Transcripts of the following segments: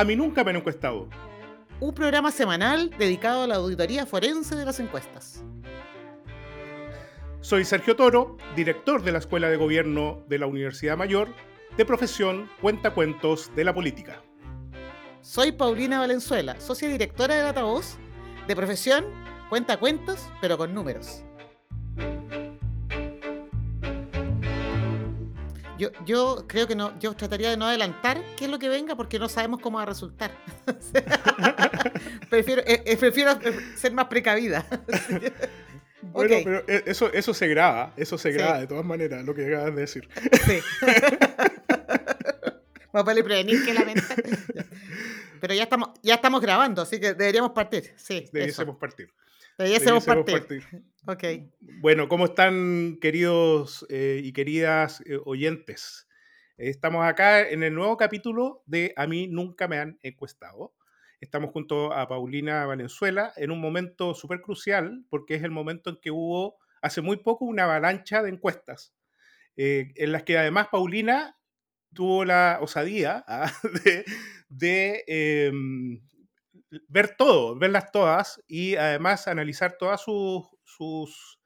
A mí nunca me han encuestado. Un programa semanal dedicado a la auditoría forense de las encuestas. Soy Sergio Toro, director de la Escuela de Gobierno de la Universidad Mayor, de profesión Cuentacuentos de la Política. Soy Paulina Valenzuela, socia directora de Datavoz, de profesión Cuentacuentos, pero con números. Yo, yo creo que no, yo trataría de no adelantar qué es lo que venga porque no sabemos cómo va a resultar. prefiero, eh, eh, prefiero ser más precavida. Bueno, pero eso, eso se graba, eso se graba de todas maneras, lo que acabas de decir. Sí. Más vale prevenir que lamentar. Pero ya estamos, ya estamos grabando, así que deberíamos partir. Sí, deberíamos partir. Deberíamos partir. Ok. Bueno, ¿cómo están queridos eh, y queridas eh, oyentes? Estamos acá en el nuevo capítulo de A mí nunca me han encuestado. Estamos junto a Paulina Valenzuela en un momento súper crucial porque es el momento en que hubo hace muy poco una avalancha de encuestas eh, en las que además Paulina tuvo la osadía ah, de, em, ver todo, verlas todas y además analizar todas sus, sus,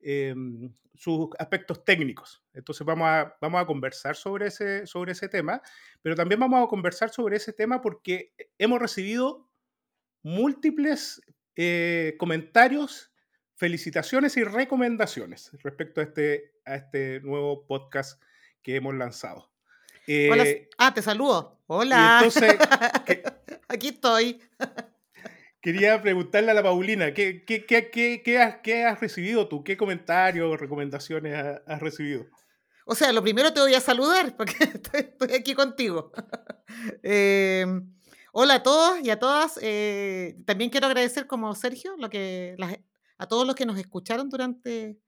em, sus aspectos técnicos. Entonces vamos a, vamos a conversar sobre ese, sobre ese tema, pero también vamos a conversar sobre ese tema porque hemos recibido múltiples eh, comentarios, felicitaciones y recomendaciones respecto a este, a este nuevo podcast que hemos lanzado. Eh, ah, te saludo. Hola. Entonces, Aquí estoy. Quería preguntarle a la Paulina, ¿qué, qué, qué, qué has, has, recibido tú? ¿Qué comentarios recomendaciones has, recibido? O sea, lo primero te voy a saludar porque estoy, aquí contigo. Em, hola a todos y a todas. Eh, también quiero agradecer, como Sergio, lo que, a todos los que nos escucharon durante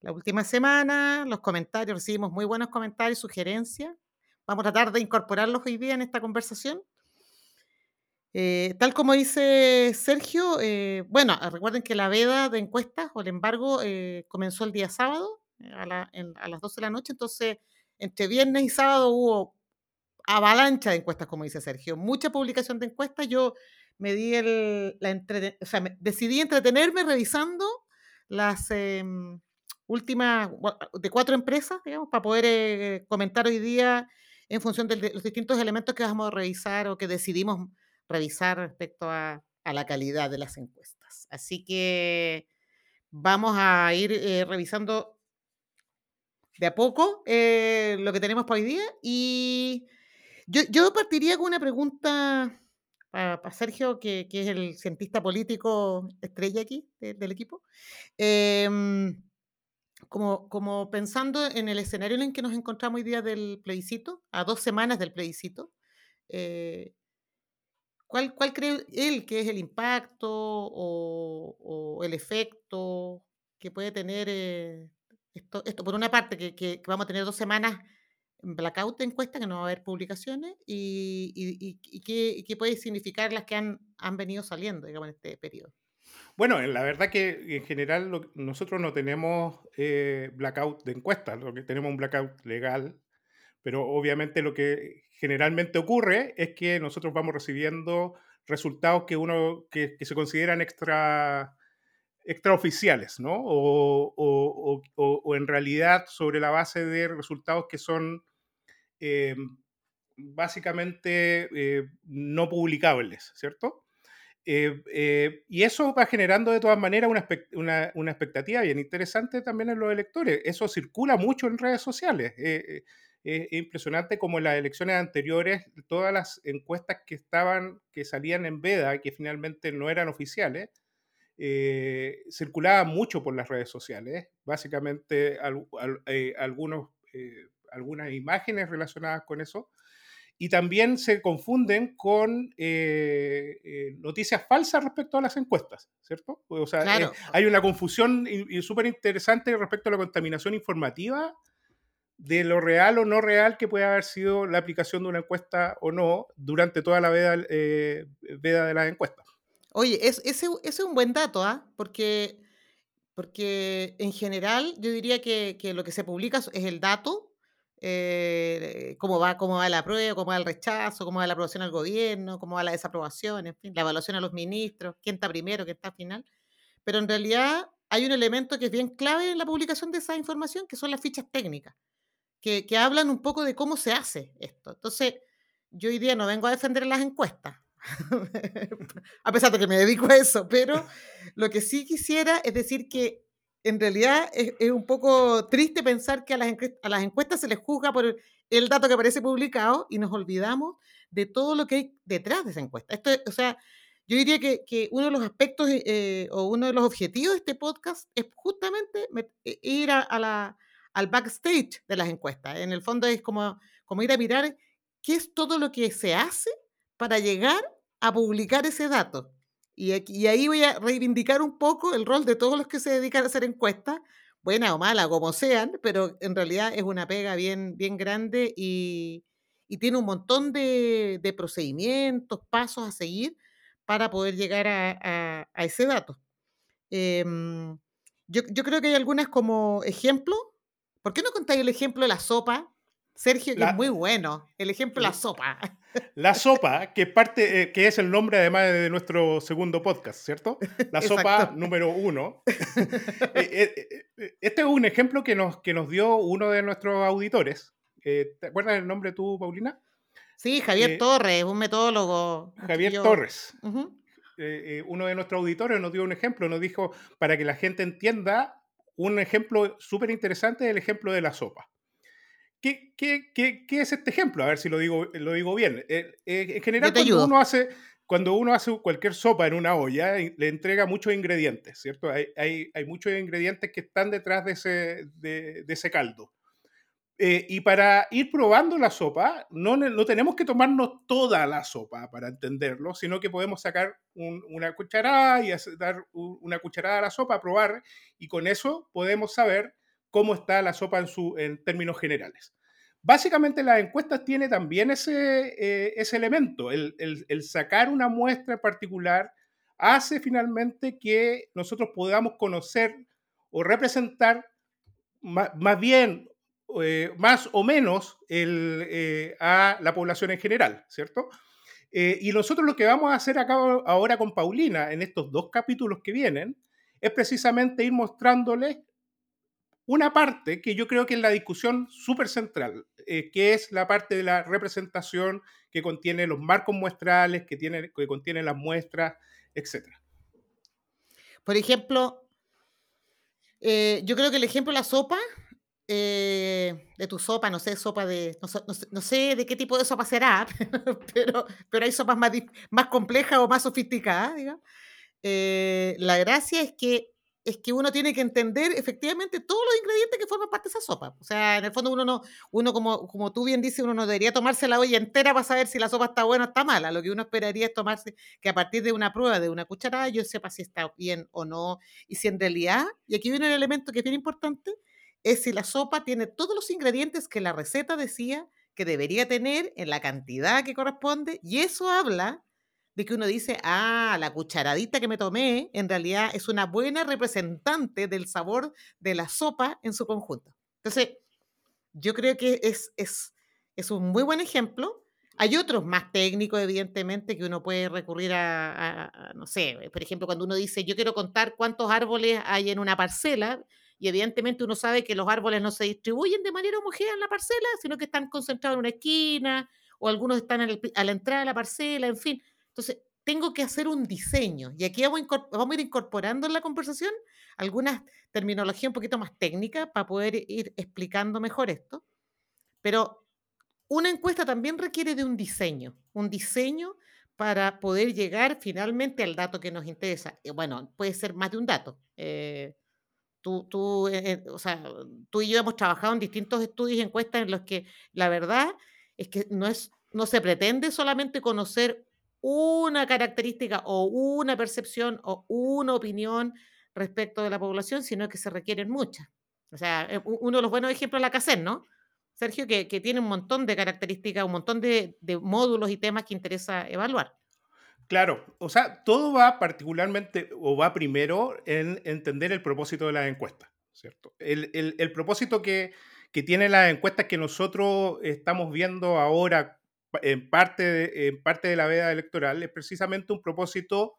la última semana, los comentarios, recibimos muy buenos comentarios, sugerencias. Vamos a tratar de incorporarlos hoy día en esta conversación. Eh, tal como dice Sergio, eh, bueno, ah, recuerden que la veda de encuestas o el embargo eh, comenzó el día sábado a, las 12 de la noche, entonces entre viernes y sábado hubo avalancha de encuestas, como dice Sergio, mucha publicación de encuestas. Yo me di el, o sea, decidí entretenerme revisando las em, últimas de cuatro empresas, digamos, para poder comentar hoy día en función de los distintos elementos que vamos a revisar o que decidimos revisar respecto a, la calidad de las encuestas. Así que vamos a ir eh, revisando de a poco eh, lo que tenemos para hoy día. Y yo, partiría con una pregunta para, Sergio, que, es el cientista político estrella aquí del equipo. Em, como, como, pensando en el escenario en que nos encontramos hoy día del plebiscito, a dos semanas del plebiscito, eh, ¿Cuál, cree él que es el impacto o, el efecto que puede tener eh, esto, esto? Por una parte, que, vamos a tener dos semanas en blackout de encuesta, que no va a haber publicaciones, y, qué, puede significar las que han, venido saliendo, en este periodo. Bueno, la verdad que en general nosotros no tenemos eh, blackout de encuestas, lo que tenemos un blackout legal, pero obviamente lo que generalmente ocurre es que nosotros vamos recibiendo resultados que uno que, se consideran extra extraoficiales, ¿no? O, en realidad sobre la base de resultados que son eh, básicamente eh, no publicables, ¿cierto? Eh, y eso va generando de todas maneras una, una, expectativa bien interesante también en los electores. Eso circula mucho en redes sociales es impresionante como en las elecciones anteriores, todas las encuestas que estaban, que salían en veda, que finalmente no eran oficiales, eh, circulaban mucho por las redes sociales, básicamente eh, algunos, eh, algunas imágenes relacionadas con eso, y también se confunden con noticias falsas respecto a las encuestas, ¿cierto? O sea, hay una confusión súper interesante respecto a la contaminación informativa de lo real o no real que puede haber sido la aplicación de una encuesta o no durante toda la veda, eh, de las encuestas. Oye, ese, es un buen dato, ¿ah? Porque, porque en general yo diría que, lo que se publica es el dato, eh, cómo, va, cómo va la prueba, cómo va el rechazo, cómo va la aprobación al gobierno, cómo va la desaprobación, en fin, la evaluación a los ministros, quién está primero, quién está final. Pero en realidad hay un elemento que es bien clave en la publicación de esa información, que son las fichas técnicas, que, hablan un poco de cómo se hace esto. Entonces, yo hoy día no vengo a defender las encuestas, a pesar de que me dedico a eso, pero lo que sí quisiera es decir que en realidad es, un poco triste pensar que a las, a las, encuestas se les juzga por el dato que aparece publicado y nos olvidamos de todo lo que hay detrás de esa encuesta. Esto, o sea, yo diría que, que uno de los aspectos eh, o uno de los objetivos de este podcast es justamente e, ir a la, al backstage de las encuestas. En el fondo es como, como ir a mirar qué es todo lo que se hace para llegar a publicar ese dato. Y, y, ahí voy a reivindicar un poco el rol de todos los que se dedican a hacer encuestas, buena o mala, como sean, pero en realidad es una pega bien, bien grande y, y tiene un montón de, de, procedimientos, pasos a seguir para poder llegar a, a, a ese dato. Eh, yo, yo, creo que hay algunas como ejemplo. ¿Por qué no contáis el ejemplo de la sopa? Sergio, que la, es muy bueno. El ejemplo de la sopa. La sopa, que, parte, eh, que es el nombre además de nuestro segundo podcast, ¿cierto? La sopa número uno. Eh, eh, este es un ejemplo que nos, que nos dio uno de nuestros auditores. ¿Te acuerdas el nombre tú, Paulina? Sí, Javier Torres, un metodólogo. Javier yo... Torres. Uh -huh. uno de nuestros auditores nos dio un ejemplo, nos dijo, para que la gente entienda, un ejemplo súper interesante el ejemplo de la sopa. ¿Qué, qué, qué, ¿Qué, es este ejemplo? A ver si lo digo, lo digo bien. Eh, eh, en general, cuando uno, hace, cuando uno hace cualquier sopa en una olla, le entrega muchos ingredientes, ¿cierto? Hay, hay, hay muchos ingredientes que están detrás de ese, de, de ese caldo. Eh, y para ir probando la sopa, no, no, tenemos que tomarnos toda la sopa para entenderlo, sino que podemos sacar un, una cucharada y dar una cucharada a la sopa, probar, y con eso podemos saber cómo está la sopa en, su, en términos generales. Básicamente las encuestas tiene también ese, eh, ese elemento, el, el, el, sacar una muestra en particular hace finalmente que nosotros podamos conocer o representar más bien, eh, más o menos eh, a la población en general, ¿cierto? Eh, y nosotros lo que vamos a hacer acá ahora con Paulina en estos dos capítulos que vienen es precisamente ir mostrándoles una parte que yo creo que es la discusión súper central, que es la parte de la representación que contiene los marcos muestrales, que, tiene, que contiene las muestras, etc. Por ejemplo, yo creo que el ejemplo de la sopa, eh, de tu sopa, no sé, sopa de, no, no, no, sé de qué tipo de sopa será, pero, pero hay sopas más, más complejas o más sofisticadas, digamos. Eh, la gracia es que es que uno tiene que entender efectivamente todos los ingredientes que forman parte de esa sopa. O sea, en el fondo uno no, uno como, como tú bien dices, uno no debería tomarse la olla entera para saber si la sopa está buena o está mala. Lo que uno esperaría es tomarse que a partir de una prueba de una cucharada yo sepa si está bien o no. Y si en realidad, y aquí viene el elemento que es bien importante, es si la sopa tiene todos los ingredientes que la receta decía que debería tener en la cantidad que corresponde. Y eso habla de que uno dice, ah, la cucharadita que me tomé en realidad es una buena representante del sabor de la sopa en su conjunto. Entonces, yo creo que es, es, es un muy buen ejemplo. Hay otros más técnicos, evidentemente, que uno puede recurrir a, a, a, no sé, por ejemplo, cuando uno dice, yo quiero contar cuántos árboles hay en una parcela, y evidentemente uno sabe que los árboles no se distribuyen de manera homogénea en la parcela, sino que están concentrados en una esquina, o algunos están el, a la entrada de la parcela, en fin. Entonces, tengo que hacer un diseño. Y aquí vamos a, ir incorporando en la conversación algunas terminologías un poquito más técnicas para poder ir explicando mejor esto. Pero una encuesta también requiere de un diseño, un diseño para poder llegar finalmente al dato que nos interesa. Y bueno, puede ser más de un dato. Eh, tú, tú, eh, o sea, tú y yo hemos trabajado en distintos estudios y encuestas en los que la verdad es que no, es, no se pretende solamente conocer una característica o una percepción o una opinión respecto de la población, sino que se requieren muchas. O sea, eh, uno de los buenos ejemplos es la CACEN, ¿no? Sergio, que, que, tiene un montón de características, un montón de, de, módulos y temas que interesa evaluar. Claro, o sea, todo va particularmente o va primero en entender el propósito de la encuesta, ¿cierto? El, el, el propósito que, que tienen las encuestas que nosotros estamos viendo ahora en parte de, en parte de la veda electoral es precisamente un propósito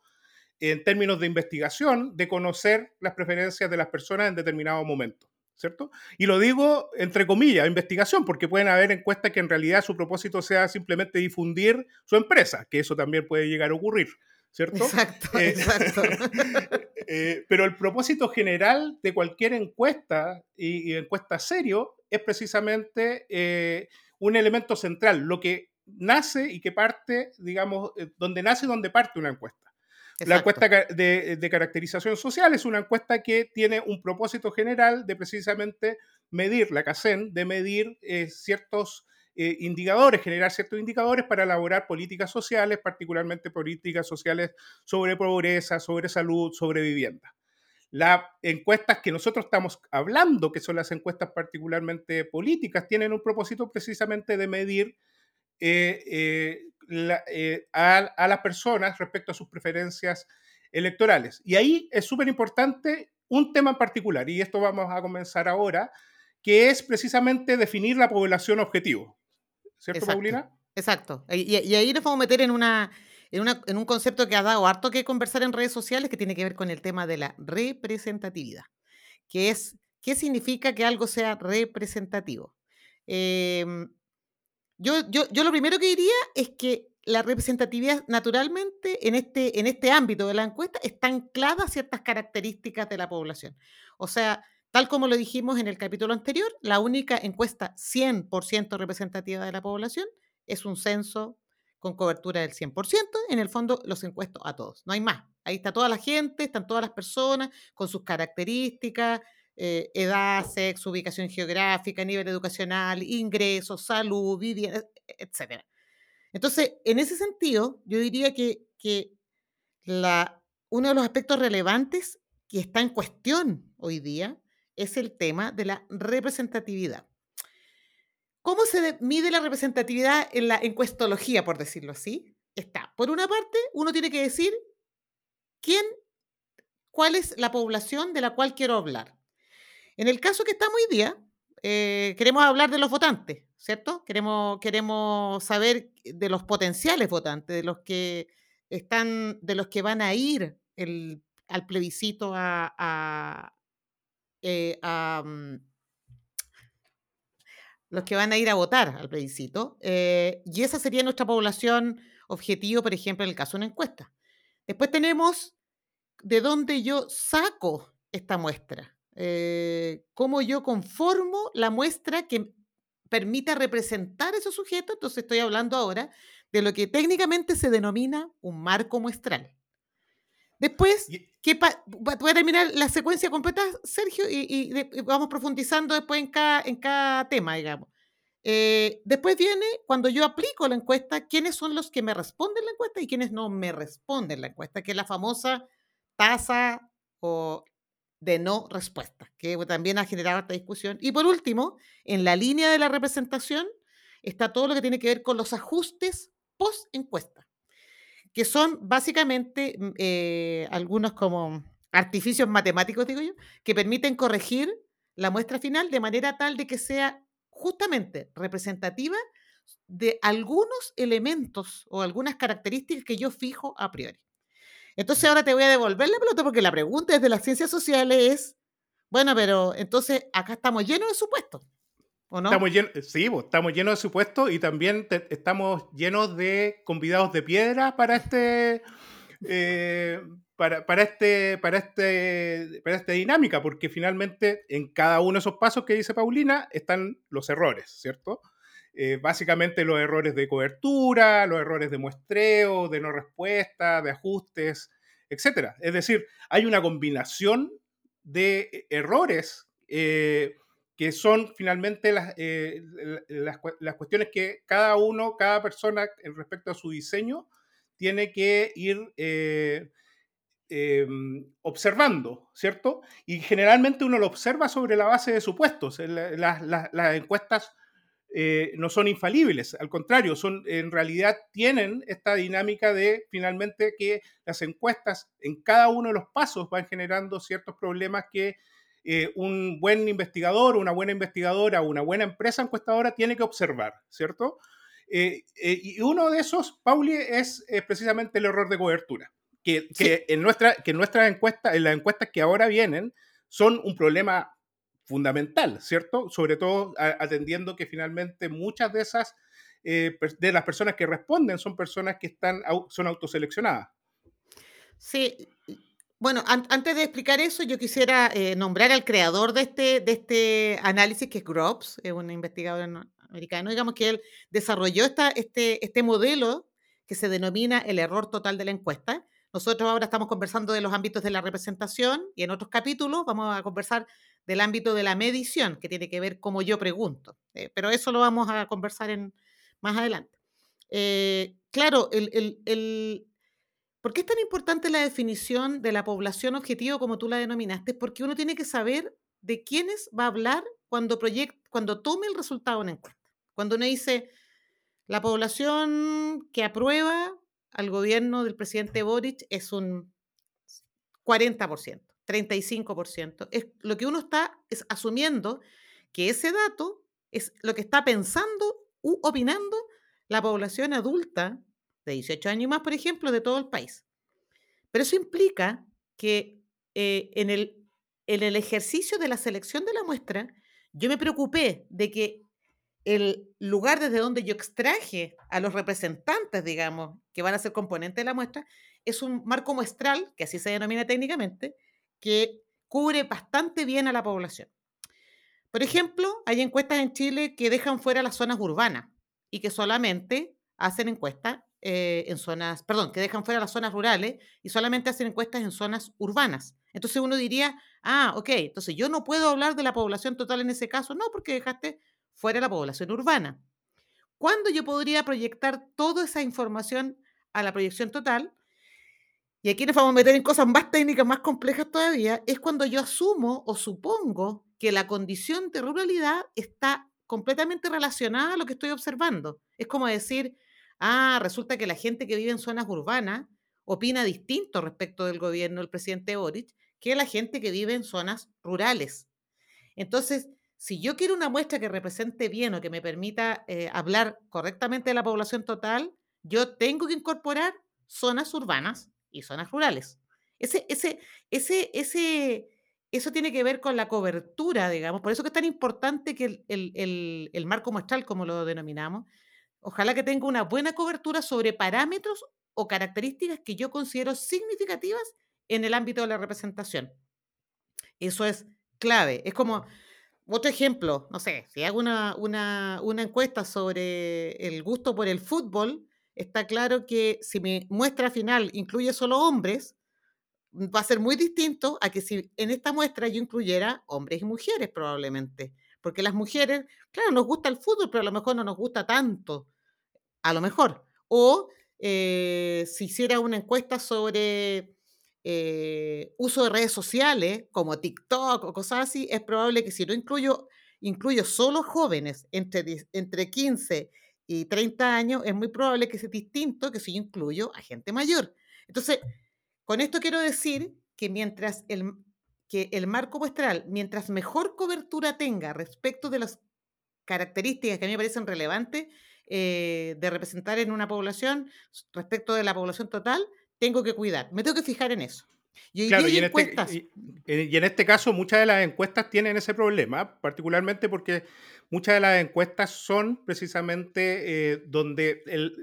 en términos de investigación de conocer las preferencias de las personas en determinado momento. ¿Cierto? Y lo digo entre comillas, investigación, porque pueden haber encuestas que en realidad su propósito sea simplemente difundir su empresa, que eso también puede llegar a ocurrir. ¿cierto? Exacto, eh, exacto. Eh, pero el propósito general de cualquier encuesta y, encuesta serio es precisamente eh, un elemento central, lo que nace y que parte, digamos, donde nace y donde parte una encuesta. La encuesta de, de, caracterización social es una encuesta que tiene un propósito general de precisamente medir, la CACEN, de medir ciertos eh, indicadores, generar ciertos indicadores para elaborar políticas sociales, particularmente políticas sociales sobre pobreza, sobre salud, sobre vivienda. Las encuestas que nosotros estamos hablando, que son las encuestas particularmente políticas, tienen un propósito precisamente de medir eh, eh, a, a, las personas respecto a sus preferencias electorales. Y ahí es súper importante un tema en particular, y esto vamos a comenzar ahora, que es precisamente definir la población objetivo. ¿Cierto, Exacto. Paulina? Exacto. Y, y ahí nos vamos a meter en una, en, una, en un concepto que ha dado harto que conversar en redes sociales que tiene que ver con el tema de la representatividad, que es qué significa que algo sea representativo. Eh, yo, yo, yo, lo primero que diría es que la representatividad naturalmente en este, en este ámbito de la encuesta está anclada a ciertas características de la población. O sea, Tal como lo dijimos en el capítulo anterior, la única encuesta 100% representativa de la población es un censo con cobertura del 100%. En el fondo, los encuesto a todos. No hay más. Ahí está toda la gente, están todas las personas con sus características, eh, edad, sexo, ubicación geográfica, nivel educacional, ingresos, salud, vivienda, etc. Entonces, en ese sentido, yo diría que, que la, uno de los aspectos relevantes que está en cuestión hoy día es el tema de la representatividad. ¿Cómo se mide la representatividad en la encuestología, por decirlo así? Está, por una parte, uno tiene que decir quién, cuál es la población de la cual quiero hablar. En el caso que estamos hoy día, eh, queremos hablar de los votantes, ¿cierto? Queremos, queremos saber de los potenciales votantes, de los que están, de los que van a ir al plebiscito a, eh, a, los que van a ir a votar al plebiscito. Eh, y esa sería nuestra población objetivo, por ejemplo, en el caso de una encuesta. Después tenemos de dónde yo saco esta muestra, eh, cómo yo conformo la muestra que permita representar esos sujetos. Entonces estoy hablando ahora de lo que técnicamente se denomina un marco muestral. Después, ¿qué voy a terminar la secuencia completa, Sergio, y, y, y, vamos profundizando después en cada, en cada tema, digamos. Eh, después viene, cuando yo aplico la encuesta, quiénes son los que me responden la encuesta y quiénes no me responden la encuesta, que es la famosa tasa o de no respuesta, que también ha generado esta discusión. Y por último, en la línea de la representación está todo lo que tiene que ver con los ajustes post encuesta que son básicamente mm, eh, algunos como artificios matemáticos, digo yo, que permiten corregir la muestra final de manera tal de que sea justamente representativa de algunos elementos o algunas características que yo fijo a priori. Entonces ahora te voy a devolver la pelota porque la pregunta desde las ciencias sociales es, bueno, pero entonces acá estamos llenos de supuestos. Estamos llenos, sí, estamos llenos de supuestos y también estamos llenos de convidados de piedra para este, eh, para, para, este, para, este, para esta dinámica, porque finalmente en cada uno de esos pasos que dice Paulina están los errores, ¿cierto? Eh, básicamente los errores de cobertura, los errores de muestreo, de no respuesta, de ajustes, etc. Es decir, hay una combinación de errores. Eh, que son finalmente las, eh, las, cuestiones que cada uno, cada persona respecto a su diseño tiene que ir eh, eh, observando, ¿cierto? Y generalmente uno lo observa sobre la base de supuestos. Las, las encuestas eh, no son infalibles, al contrario, son, en realidad tienen esta dinámica de finalmente que las encuestas en cada uno de los pasos van generando ciertos problemas que eh, un buen investigador, una buena investigadora, una buena empresa encuestadora tiene que observar, ¿cierto? Eh, y uno de esos, Pauli, es precisamente el error de cobertura, que, en, nuestra, que en nuestras encuestas, en las encuestas que ahora vienen, son un problema fundamental, ¿cierto? Sobre todo atendiendo que finalmente muchas de esas, de las personas que responden son personas que están, son autoseleccionadas. Sí, bueno, antes de explicar eso, yo quisiera eh, nombrar al creador de este, de este análisis, que es es un investigador americano, digamos que él desarrolló esta, este, este modelo que se denomina el error total de la encuesta. Nosotros ahora estamos conversando de los ámbitos de la representación y en otros capítulos vamos a conversar del ámbito de la medición, que tiene que ver cómo yo pregunto. Eh, pero eso lo vamos a conversar en, más adelante. Eh, claro, el, ¿Por qué es tan importante la definición de la población objetivo como tú la denominaste? Porque uno tiene que saber de quiénes va a hablar cuando, cuando tome el resultado una encuesta. Cuando uno dice, la población que aprueba al gobierno del presidente Boric es un 40%, 35%. Es, lo que uno está es asumiendo que ese dato es lo que está pensando u opinando la población adulta de 18 años y más, por ejemplo, de todo el país. Pero eso implica que eh, en, el, en el ejercicio de la selección de la muestra, yo me preocupé de que el lugar desde donde yo extraje a los representantes, digamos, que van a ser componentes de la muestra, es un marco muestral, que así se denomina técnicamente, que cubre bastante bien a la población. Por ejemplo, hay encuestas en Chile que dejan fuera las zonas urbanas y que solamente hacen encuestas eh, en zonas, perdón, que dejan fuera las zonas rurales y solamente hacen encuestas en zonas urbanas. Entonces uno diría, ah, ok, entonces yo no puedo hablar de la población total en ese caso, no, porque dejaste fuera la población urbana. ¿Cuándo yo podría proyectar toda esa información a la proyección total? Y aquí nos vamos a meter en cosas más técnicas, más complejas todavía, es cuando yo asumo o supongo que la condición de ruralidad está completamente relacionada a lo que estoy observando. Es como decir, ah, resulta que la gente que vive en zonas urbanas opina distinto respecto del gobierno del presidente Boric que la gente que vive en zonas rurales. Entonces, si yo quiero una muestra que represente bien o que me permita eh, hablar correctamente de la población total, yo tengo que incorporar zonas urbanas y zonas rurales. Ese, ese, ese, ese, eso tiene que ver con la cobertura, digamos. Por eso es tan importante que el, el marco muestral, como lo denominamos, Ojalá que tenga una buena cobertura sobre parámetros o características que yo considero significativas en el ámbito de la representación. Eso es clave. Es como, otro ejemplo, no sé, si hago una, una, encuesta sobre el gusto por el fútbol, está claro que si mi muestra final incluye solo hombres, va a ser muy distinto a que si en esta muestra yo incluyera hombres y mujeres probablemente. Porque las mujeres, claro, nos gusta el fútbol, pero a lo mejor no nos gusta tanto a lo mejor. O eh, si hiciera una encuesta sobre eh, uso de redes sociales, como TikTok o cosas así, es probable que si no incluyo, incluyo solo jóvenes entre, entre 15 y 30 años, es muy probable que sea distinto que si yo incluyo a gente mayor. Entonces, con esto quiero decir que mientras el, que el marco muestral, mientras mejor cobertura tenga respecto de las características que a mí me parecen relevantes, eh, de representar en una población respecto de la población total, tengo que cuidar. Me tengo que fijar en eso. Y, claro, y, en este, y, en este, caso muchas de las encuestas tienen ese problema, particularmente porque muchas de las encuestas son precisamente eh, donde, el,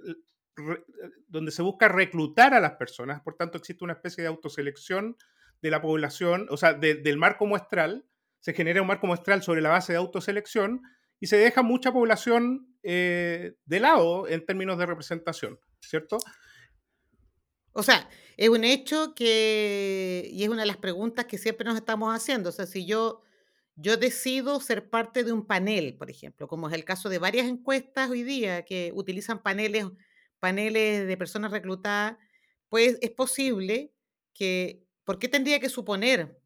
donde se busca reclutar a las personas, por tanto existe una especie de autoselección de la población, o sea, del marco muestral, se genera un marco muestral sobre la base de autoselección y se deja mucha población eh, de lado en términos de representación, ¿cierto? O sea, es un hecho que, y es una de las preguntas que siempre nos estamos haciendo, o sea, si yo, yo decido ser parte de un panel, por ejemplo, como es el caso de varias encuestas hoy día que utilizan paneles, paneles de personas reclutadas, pues es posible que, ¿por qué tendría que suponer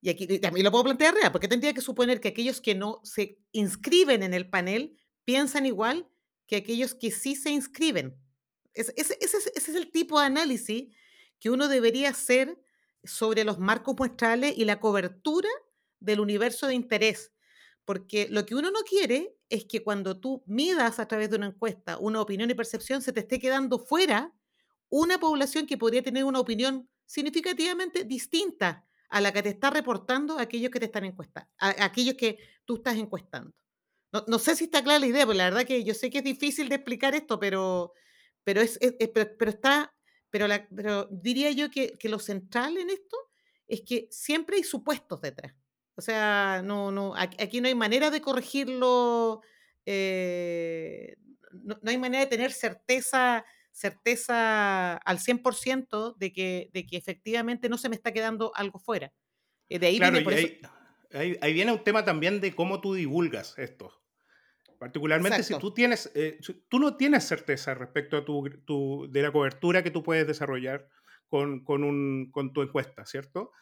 y aquí también lo puedo plantear real, porque tendría que suponer que aquellos que no se inscriben en el panel piensan igual que aquellos que sí se inscriben. Ese, es el tipo de análisis que uno debería hacer sobre los marcos muestrales y la cobertura del universo de interés, porque lo que uno no quiere es que cuando tú midas a través de una encuesta una opinión y percepción, se te esté quedando fuera una población que podría tener una opinión significativamente distinta a la que te está reportando aquellos que te están encuestando, aquellos que tú estás encuestando. No, sé si está clara la idea, porque la verdad que yo sé que es difícil de explicar esto, pero, pero, es, pero, está, pero, pero diría yo que, que, lo central en esto es que siempre hay supuestos detrás. O sea, no, no, aquí no hay manera de corregirlo, eh, no, hay manera de tener certeza, certeza al 100% de que, de que efectivamente no se me está quedando algo fuera. Eh, de ahí viene por ahí, ahí, viene un tema también de cómo tú divulgas esto. Particularmente si tú tienes, eh, tú no tienes certeza respecto a tu, de la cobertura que tú puedes desarrollar con, con, un, con tu encuesta, ¿cierto?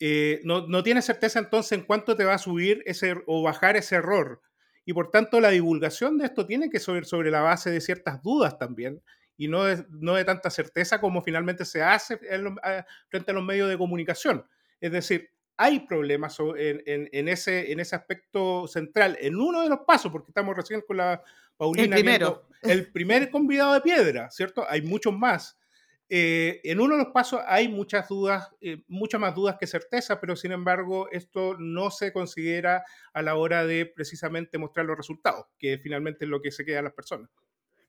Eh, no, no, tienes certeza entonces en cuánto te va a subir ese o bajar ese error. Y por tanto la divulgación de esto tiene que ser sobre la base de ciertas dudas también y no de, no de tanta certeza como finalmente se hace frente a los medios de comunicación. Es decir, hay problemas en, ese, en ese aspecto central, en uno de los pasos, porque estamos recién con la Paulina. El primero. el primer convidado de piedra, ¿cierto? Hay muchos más. Eh, en uno de los pasos hay muchas dudas, eh, muchas más dudas que certeza, pero sin embargo esto no se considera a la hora de precisamente mostrar los resultados, que finalmente es lo que se queda a las personas.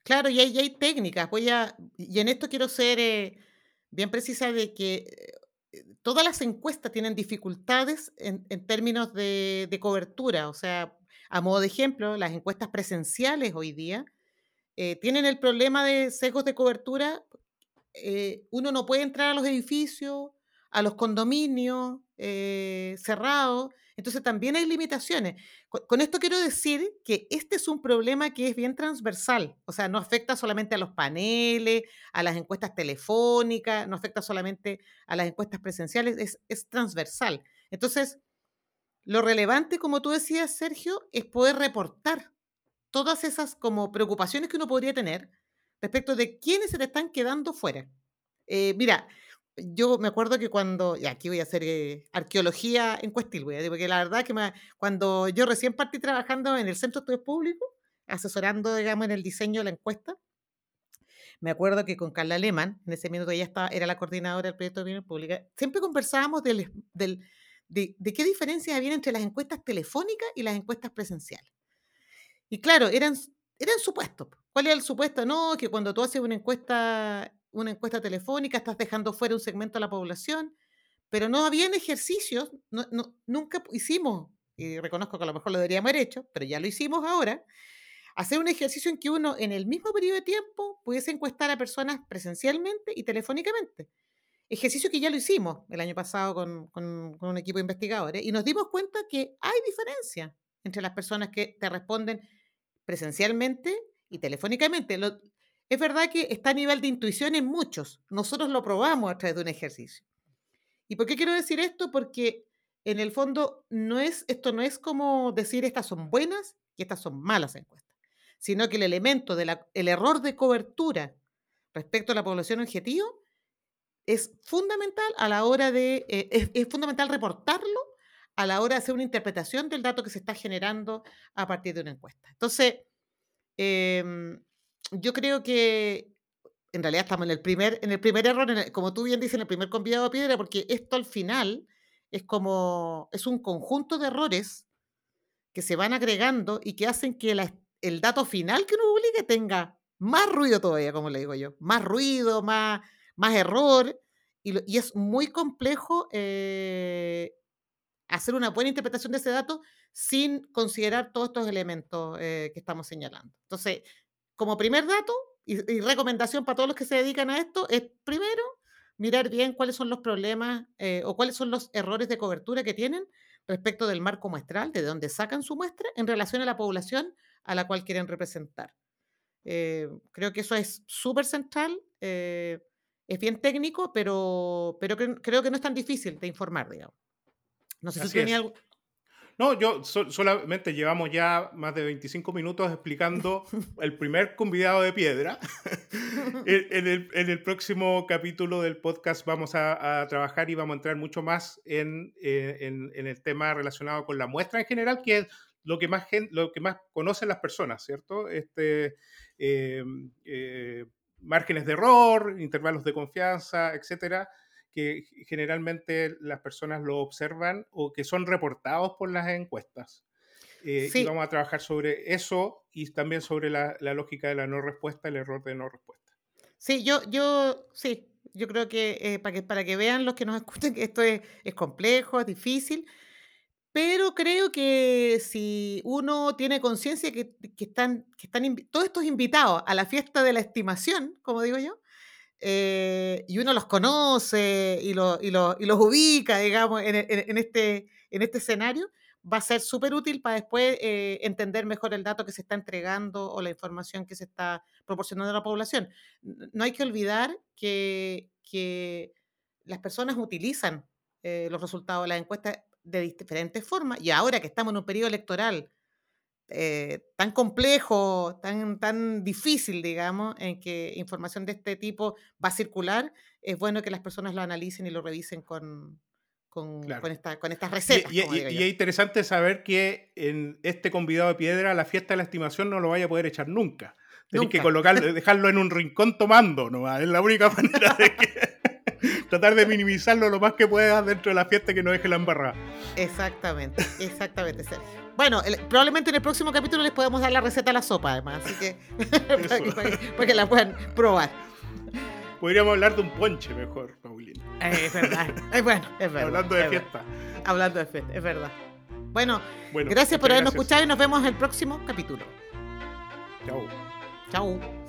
Claro, y hay, hay técnicas. Voy a, y en esto quiero ser eh, bien precisa de que todas las encuestas tienen dificultades en, términos de, cobertura. O sea, a modo de ejemplo, las encuestas presenciales hoy día eh, tienen el problema de sesgos de cobertura. Eh, uno no puede entrar a los edificios, a los condominios eh, cerrados, entonces también hay limitaciones. Con, esto quiero decir que este es un problema que es bien transversal, o sea, no afecta solamente a los paneles, a las encuestas telefónicas, no afecta solamente a las encuestas presenciales, es, transversal. Entonces, lo relevante, como tú decías, Sergio, es poder reportar todas esas como preocupaciones que uno podría tener respecto de quiénes se te están quedando fuera. Eh, mira, yo me acuerdo que cuando, y aquí voy a hacer eh, arqueología en Cuestil, porque la verdad que cuando yo recién partí trabajando en el Centro de Estudios asesorando, digamos, en el diseño de la encuesta, me acuerdo que con Carla Lehmann, en ese minuto ella estaba, era la coordinadora del proyecto de opinión pública, siempre conversábamos del, de, de, qué diferencias había entre las encuestas telefónicas y las encuestas presenciales. Y claro, eran, eran supuestos. ¿Cuál era el supuesto? No, que cuando tú haces una encuesta una encuesta telefónica, estás dejando fuera un segmento de la población, pero no habían ejercicios, no, nunca hicimos, y reconozco que a lo mejor lo deberíamos haber hecho, pero ya lo hicimos ahora, hacer un ejercicio en que uno en el mismo periodo de tiempo pudiese encuestar a personas presencialmente y telefónicamente. Ejercicio que ya lo hicimos el año pasado con, con, un equipo de investigadores y nos dimos cuenta que hay diferencia entre las personas que te responden presencialmente y telefónicamente. Es verdad que está a nivel de intuición en muchos. Nosotros lo probamos a través de un ejercicio. ¿Y por qué quiero decir esto? Porque en el fondo no es, esto no es como decir estas son buenas y estas son malas encuestas, sino que el elemento del error de cobertura respecto a la población objetivo es fundamental a la hora de, eh, es, fundamental reportarlo a la hora de hacer una interpretación del dato que se está generando a partir de una encuesta. Entonces, em, yo creo que en realidad estamos en el primer, en el primer error, como tú bien dices, en el primer convidado a piedra, porque esto al final es como, es un conjunto de errores que se van agregando y que hacen que el dato final que uno publique tenga más ruido todavía, como le digo yo, más ruido, más, más error, y, es muy complejo eh, hacer una buena interpretación de ese dato sin considerar todos estos elementos eh, que estamos señalando. Entonces, como primer dato y, recomendación para todos los que se dedican a esto es primero mirar bien cuáles son los problemas eh, o cuáles son los errores de cobertura que tienen respecto del marco muestral, de dónde sacan su muestra en relación a la población a la cual quieren representar. Eh, creo que eso es súper central, eh, es bien técnico, pero, pero creo que no es tan difícil de informar, digamos. No sé si tenía algo. No, yo solamente llevamos ya más de 25 minutos explicando el primer convidado de piedra. en, el, próximo capítulo del podcast vamos a, trabajar y vamos a entrar mucho más eh, en, el tema relacionado con la muestra en general, que es lo que más, lo que más conocen las personas, ¿cierto? Este, eh, eh, márgenes de error, intervalos de confianza, etcétera que generalmente las personas lo observan o que son reportados por las encuestas. Eh, y vamos a trabajar sobre eso y también sobre la, lógica de la no respuesta, el error de no respuesta. Sí, yo, yo, sí, yo creo que, eh, para que para que vean los que nos escuchan que esto es, complejo, es difícil, pero creo que si uno tiene conciencia que, que, están, que están todos estos invitados a la fiesta de la estimación, como digo yo, eh, y uno los conoce y, y, los ubica, digamos, en, este, en este escenario, va a ser súper útil para después eh, entender mejor el dato que se está entregando o la información que se está proporcionando a la población. No hay que olvidar que, que las personas utilizan eh, los resultados de las encuestas de diferentes formas y ahora que estamos en un periodo electoral eh, tan complejo, tan, tan difícil, digamos, en que información de este tipo va a circular, es bueno que las personas lo analicen y lo revisen con, con, con, esta, con estas recetas. Y, es interesante saber que en este convidado de piedra, la fiesta de la estimación no lo vaya a poder echar nunca. Tienes que colocarlo, dejarlo en un rincón tomando, ¿no? Es la única manera de que tratar de minimizarlo lo más que puedas dentro de la fiesta que no deje la embarrada. Exactamente, exactamente, Sergio. Bueno, probablemente en el próximo capítulo les podemos dar la receta a la sopa, además, así que para, que la puedan probar. Podríamos hablar de un ponche mejor, Paulina. Eh, es verdad, es bueno, es verdad. Hablando de fiesta. Hablando de fiesta, es verdad. Bueno, gracias por habernos escuchado y nos vemos en el próximo capítulo. Chao. Chao.